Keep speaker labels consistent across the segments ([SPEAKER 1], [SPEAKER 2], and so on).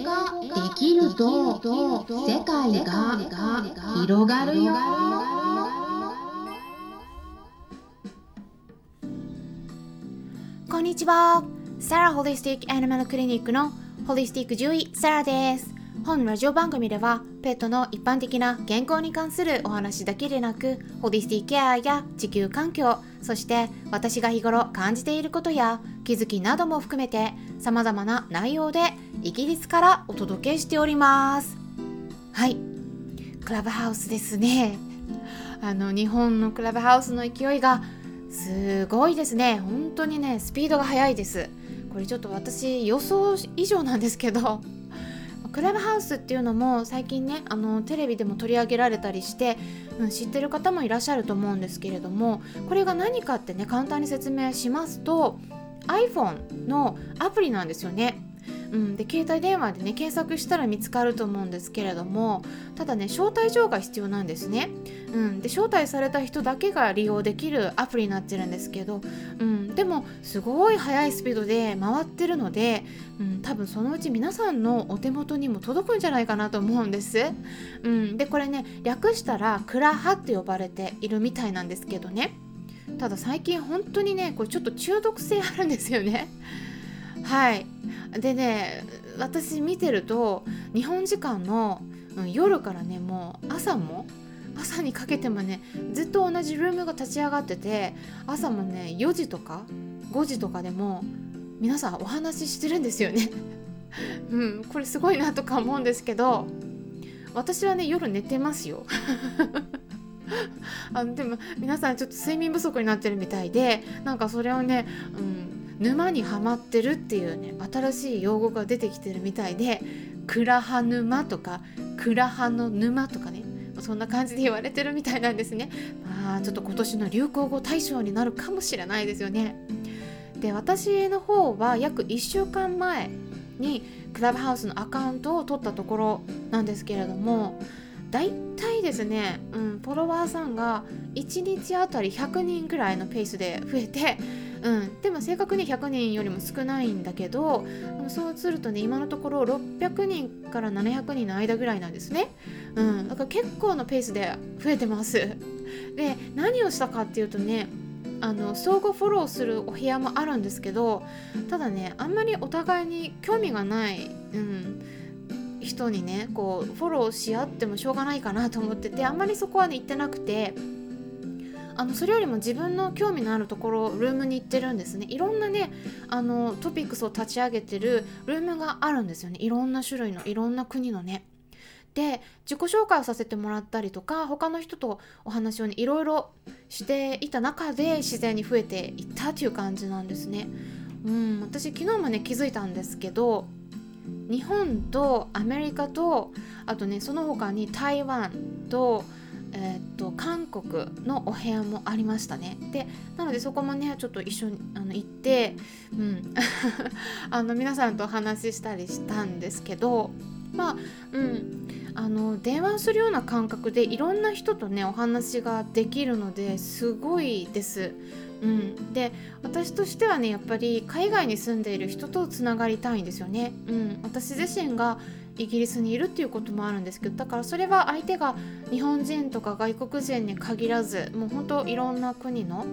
[SPEAKER 1] ができると世界が広がるよ。
[SPEAKER 2] こんにちは。サラホリスティックアニマルクリニックのホリスティック獣医サラです。本ラジオ番組ではペットの一般的な健康に関するお話だけでなくホリスティケアや地球環境そして私が日頃感じていることや気づきなども含めて様々な内容でイギリスからお届けしております。はい。クラブハウスですね。あの日本のクラブハウスの勢いがすごいですね。本当にねスピードが速いです。これちょっと私予想以上なんですけど。クラブハウスっていうのも最近ねあのテレビでも取り上げられたりして、うん、知ってる方もいらっしゃると思うんですけれどもこれが何かってね簡単に説明しますと iPhone のアプリなんですよね。うん、で携帯電話でね検索したら見つかると思うんですけれどもただね招待状が必要なんですね、うん、で招待された人だけが利用できるアプリになってるんですけど、うん、でもすごい速いスピードで回ってるので、うん、多分そのうち皆さんのお手元にも届くんじゃないかなと思うんです、うん、でこれね略したらクラハって呼ばれているみたいなんですけどね。ただ最近本当にねこれちょっと中毒性あるんですよね。はい。でね私見てると日本時間の、うん、夜からねもう朝も朝にかけてもねずっと同じルームが立ち上がってて朝もね4時とか5時とかでも皆さんお話ししてるんですよね。うんこれすごいなとか思うんですけど私はね夜寝てますよ。あのでも皆さんちょっと睡眠不足になってるみたいでなんかそれをね、うん、沼にはまってるっていうね新しい用語が出てきてるみたいで「クラハ沼」とか「クラハの沼」とかねそんな感じで言われてるみたいなんですね。まあちょっと今年の流行語大賞になるかもしれないですよね。で私の方は約1週間前にクラブハウスのアカウントを取ったところなんですけれども大体ですね、うん、フォロワーさんが1日あたり100人くらいのペースで増えて、うん、でも正確に100人よりも少ないんだけどそうするとね今のところ600人から700人の間ぐらいなんですね、うん、だから結構のペースで増えてます。で何をしたかっていうとねあの相互フォローするお部屋もあるんですけどただねあんまりお互いに興味がない、うん、人にねこうフォローし合ってもしょうがないかなと思っててあんまりそこはね行ってなくて。あのそれよりも自分の興味のあるところルームに行ってるんですね。いろんなねあのトピックスを立ち上げてるルームがあるんですよね。いろんな種類のいろんな国のね。で自己紹介をさせてもらったりとか他の人とお話をねいろいろしていた中で自然に増えていったっていう感じなんですね。うん私昨日もね気づいたんですけど日本とアメリカとあとねその他に台湾と,、えー、っと韓国のお部屋もありましたね。でなのでそこもねちょっと一緒にあの行って、うん、あの皆さんとお話ししたりしたんですけどまあうん。あの電話するような感覚でいろんな人とねお話ができるのですごいです。うん、で私としてはねやっぱり海外に住んでいる人とつながりたいんですよね。うん、私自身がイギリスにいるっていうこともあるんですけどだからそれは相手が日本人とか外国人に限らずもうほんといろんな国の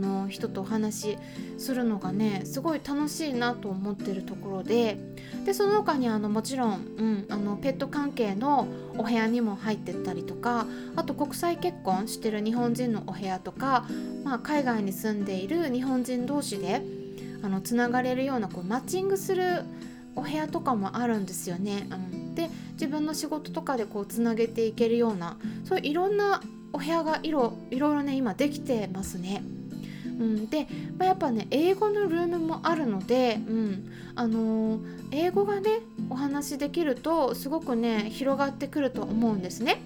[SPEAKER 2] の人とお話しするのがねすごい楽しいなと思ってるところででその他にあのもちろん、うん、あのペット関係のお部屋にも入ってったりとかあと国際結婚してる日本人のお部屋とか、まあ、海外に住んでいる日本人同士であのつながれるようなこうマッチングするお部屋とかもあるんですよね。うん、で自分の仕事とかでこうつなげていけるようなそういういろんなお部屋がいろいろね今できてますね。うん、で、まあ、やっぱね英語のルームもあるので、うんあのー、英語がねお話しできるとすごくね広がってくると思うんですね。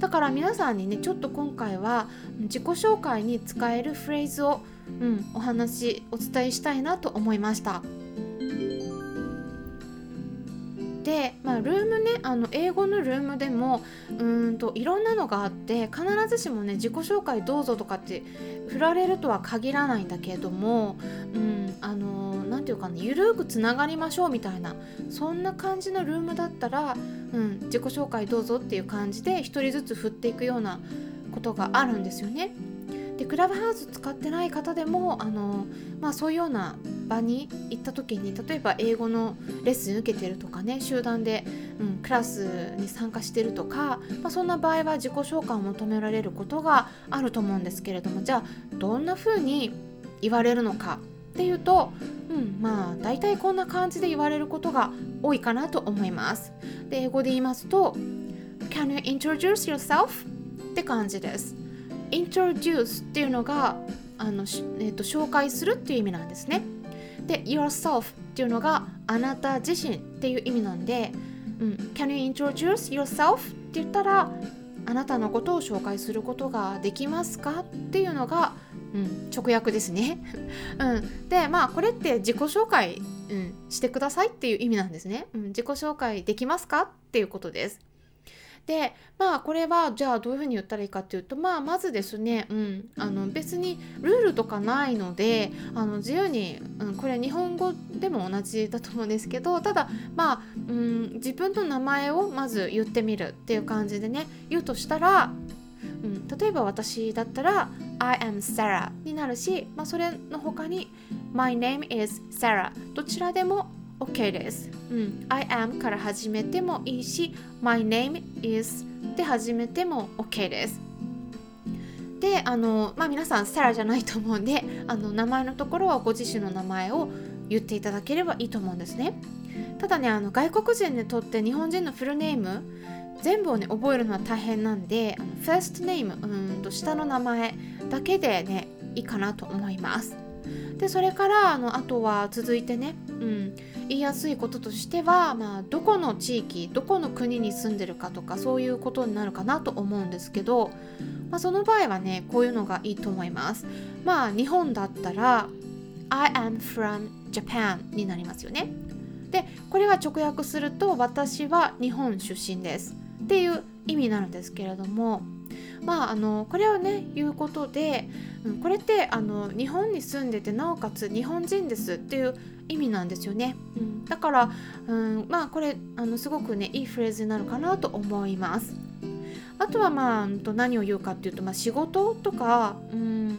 [SPEAKER 2] だから皆さんにねちょっと今回は自己紹介に使えるフレーズを、うん、お話お伝えしたいなと思いました。で、まあ、ルームねあの英語のルームでもうんといろんなのがあって必ずしもね自己紹介どうぞとかって振られるとは限らないんだけれども、うん、あの何て言うかなゆるくつながりましょうみたいなそんな感じのルームだったら、うん、自己紹介どうぞっていう感じで1人ずつ振っていくようなことがあるんですよね。でクラブハウス使ってない方でもあの、まあ、そういうような場に行った時に例えば英語のレッスン受けてるとかね集団で、うん、クラスに参加してるとか、まあ、そんな場合は自己紹介を求められることがあると思うんですけれどもじゃあどんな風に言われるのかっていうと、うん、まあ大体こんな感じで言われることが多いかなと思います。で英語で言いますと Can you introduce yourself? って感じです。Introduce っていうのがあの、えーと、紹介するっていう意味なんですね。で yourself っていうのがあなた自身っていう意味なんで、うん、Can you introduce yourself? って言ったらあなたのことを紹介することができますかっていうのが、うん、直訳ですね。うん、でまあこれって自己紹介、うん、してくださいっていう意味なんですね。うん、自己紹介できますかっていうことです。でまあこれはじゃあどういうふうに言ったらいいかっていうとまあまずですね、うん、あの別にルールとかないのであの自由に、うん、これ日本語でも同じだと思うんですけどただまあ、うん、自分の名前をまず言ってみるっていう感じでね言うとしたらうん、例えば私だったら I am Sarah になるし、まあ、それの他に My name is Sarah どちらでも OK です。うん、I am から始めてもいいし、My name is で始めても OK です。で、あの、まあ、皆さん、サラじゃないと思うんで、あの名前のところはご自身の名前を言っていただければいいと思うんですね。ただね、あの外国人にとって日本人のフルネーム、全部をね、覚えるのは大変なんで、あのファーストネーム、うんと下の名前だけでね、いいかなと思います。で、それからあのあとは続いてね、うん、言いやすいこととしては、まあ、どこの地域どこの国に住んでるかとかそういうことになるかなと思うんですけど、まあ、その場合はねこういうのがいいと思います。まあ日本だったら I am from Japan になりますよね。でこれは直訳すると私は日本出身ですっていう意味になるんですけれどもまああのこれをね言うことで、うん、これってあの日本に住んでてなおかつ日本人ですっていう意味なんですよね、うん、だから、うん、まあこれあのすごくねいいフレーズになるかなと思います。あとはまあ何を言うかっていうと、まあ、仕事とか、うん、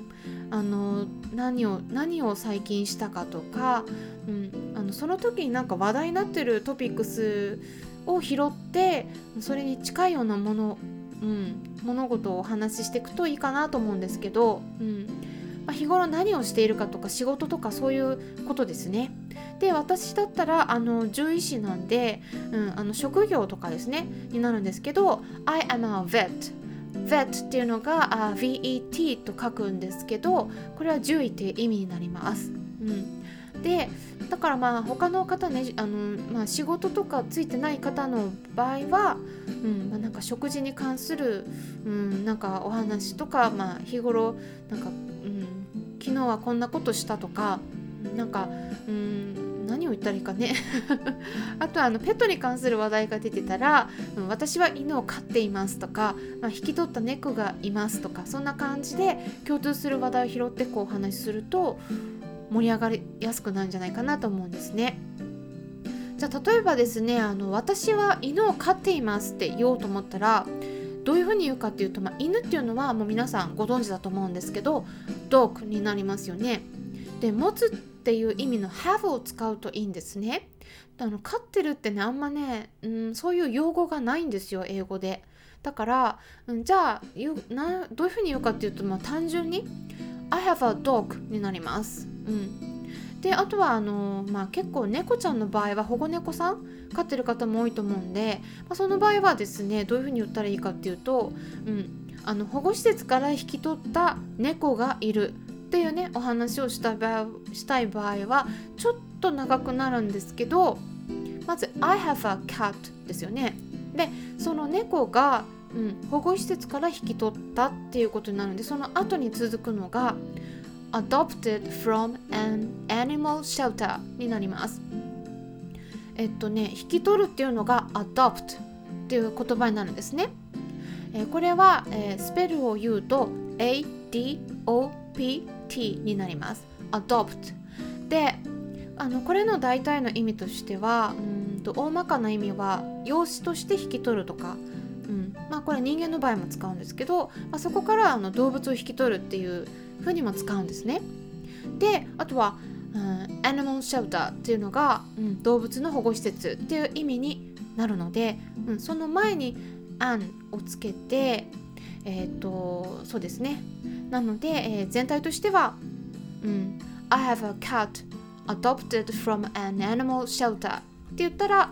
[SPEAKER 2] あの何を何を最近したかとか、うん、あのその時になんか話題になってるトピックスを拾ってそれに近いようなもの、うん、物事をお話ししていくといいかなと思うんですけど、うんまあ、日頃何をしているかとか仕事とかそういうことですね。で私だったらあの獣医師なんで、うん、あの職業とかですねになるんですけど I am a vet vet っていうのが VET と書くんですけどこれは獣医っていう意味になります。うんでだからまあ他の方ねあの、まあ、仕事とかついてない方の場合は、うんまあ、なんか食事に関する、うん、なんかお話とか、まあ、日頃なんか、うん、昨日はこんなことしたとかなんか、うん、何を言ったらいいかね。あとはあのペットに関する話題が出てたら、うん、私は犬を飼っていますとか、まあ、引き取った猫がいますとかそんな感じで共通する話題を拾ってこうお話しすると盛り上がりやすくなるんじゃないかなと思うんですね。じゃあ例えばですねあの私は犬を飼っていますって言おうと思ったらどういうふうに言うかっていうと、まあ、犬っていうのはもう皆さんご存知だと思うんですけど dog になりますよね。で持つっていう意味の have を使うといいんですね。あの飼ってるってねあんまね、うん、そういう用語がないんですよ英語で。だから、うん、じゃあなどういうふうに言うかっていうと、まあ、単純に I have a dog になります。うん、であとはあの、まあ、結構猫ちゃんの場合は保護猫さん飼ってる方も多いと思うんで、まあ、その場合はですねどういうふうに言ったらいいかっていうと、うん、あの保護施設から引き取った猫がいるっていうねお話をした場合したい場合はちょっと長くなるんですけどまず「I have a cat」ですよね。でその猫が、うん、保護施設から引き取ったっていうことになるんでその後に続くのが「adopted from an animal shelter になります。えっとね引き取るっていうのが adopt っていう言葉になるんですね。えーこれは、えースペルを言うと ADOPT になります。adopt であのこれの大体の意味としてはうんと大まかな意味は養子として引き取るとか、うん。まあ、これ人間の場合も使うんですけど、まあ、そこからあの動物を引き取るっていうふうにも使うんですね。であとは、うん、animal shelter っていうのが、うん、動物の保護施設っていう意味になるので、うん、その前に an をつけてえっ、とそうですね。なので、えー全体としては、うん、I have a cat adopted from an animal shelter って言ったら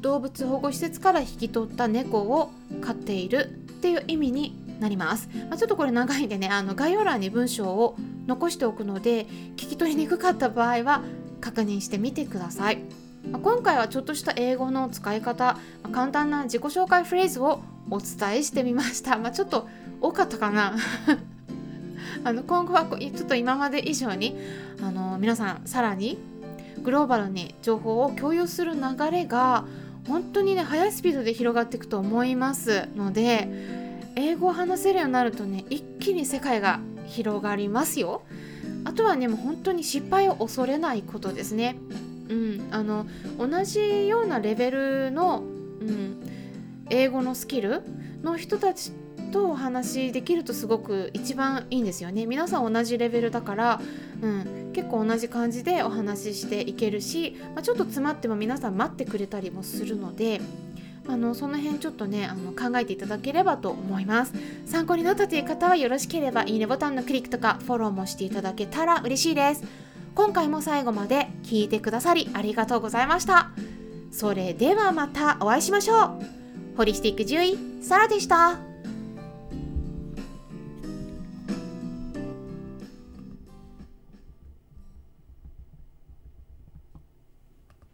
[SPEAKER 2] 動物保護施設から引き取った猫を飼っているっていう意味になります、まあ、ちょっとこれ長いんでねあの概要欄に文章を残しておくので聞き取りにくかった場合は確認してみてください。まあ今回はちょっとした英語の使い方、まあ簡単な自己紹介フレーズをお伝えしてみました、ま、ちょっと多かったかな。あの今後はこちょっと今まで以上にあの皆さんさらにグローバルに情報を共有する流れが本当にね速いスピードで広がっていくと思いますので英語を話せるようになるとね一気に世界が広がりますよ。あとはねもう本当に失敗を恐れないことですね。うんあの同じようなレベルの、うん、英語のスキルの人たちとお話しできるとすごく一番いいんですよね。皆さん同じレベルだから、うん、結構同じ感じでお話ししていけるし、まあ、ちょっと詰まっても皆さん待ってくれたりもするのであのその辺ちょっとねあの考えていただければと思います。参考になったという方はよろしければいいねボタンのクリックとかフォローもしていただけたら嬉しいです。今回も最後まで聞いてくださりありがとうございました。それではまたお会いしましょう。ホリスティック獣医サラでした。